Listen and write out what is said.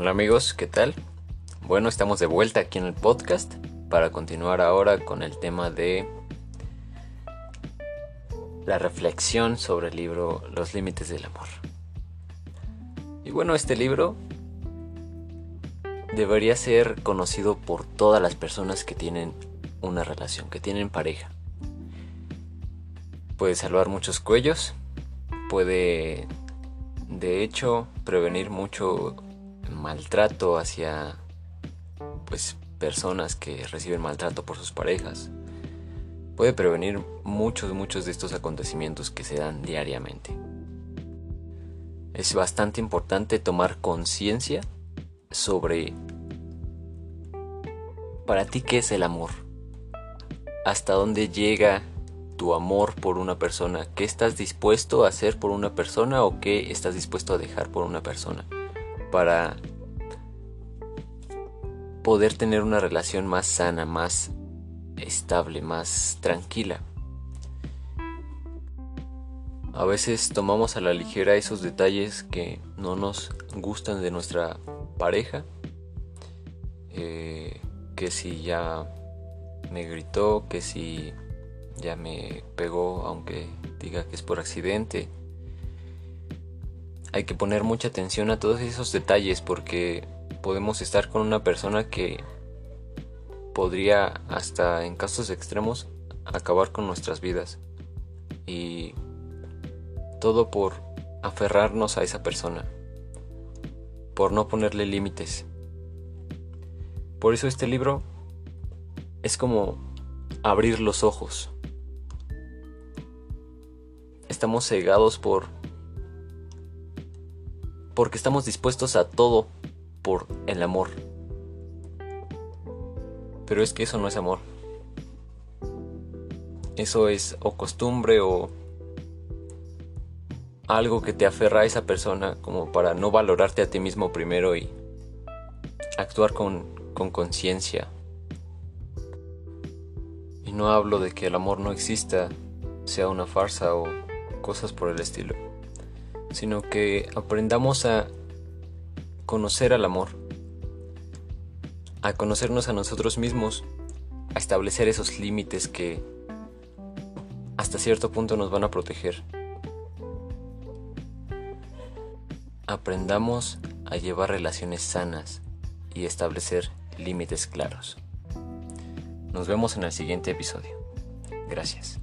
Hola amigos, ¿qué tal? Bueno, estamos de vuelta aquí en el podcast para continuar ahora con el tema de la reflexión sobre el libro Los Límites del Amor. Y bueno, este libro debería ser conocido por todas las personas que tienen una relación, que tienen pareja. Puede salvar muchos cuellos, puede de hecho prevenir mucho maltrato hacia pues personas que reciben maltrato por sus parejas. Puede prevenir muchos muchos de estos acontecimientos que se dan diariamente. Es bastante importante tomar conciencia sobre para ti qué es el amor. Hasta dónde llega tu amor por una persona, qué estás dispuesto a hacer por una persona o qué estás dispuesto a dejar por una persona para poder tener una relación más sana, más estable, más tranquila. A veces tomamos a la ligera esos detalles que no nos gustan de nuestra pareja. Eh, que si ya me gritó, que si ya me pegó, aunque diga que es por accidente. Hay que poner mucha atención a todos esos detalles porque podemos estar con una persona que podría hasta en casos extremos acabar con nuestras vidas. Y todo por aferrarnos a esa persona, por no ponerle límites. Por eso este libro es como abrir los ojos. Estamos cegados por porque estamos dispuestos a todo por el amor. Pero es que eso no es amor. Eso es o costumbre o algo que te aferra a esa persona como para no valorarte a ti mismo primero y actuar con conciencia. Y no hablo de que el amor no exista, sea una farsa o cosas por el estilo, sino que aprendamos a conocer al amor, a conocernos a nosotros mismos, a establecer esos límites que hasta cierto punto nos van a proteger. Aprendamos a llevar relaciones sanas y establecer límites claros. Nos vemos en el siguiente episodio. Gracias.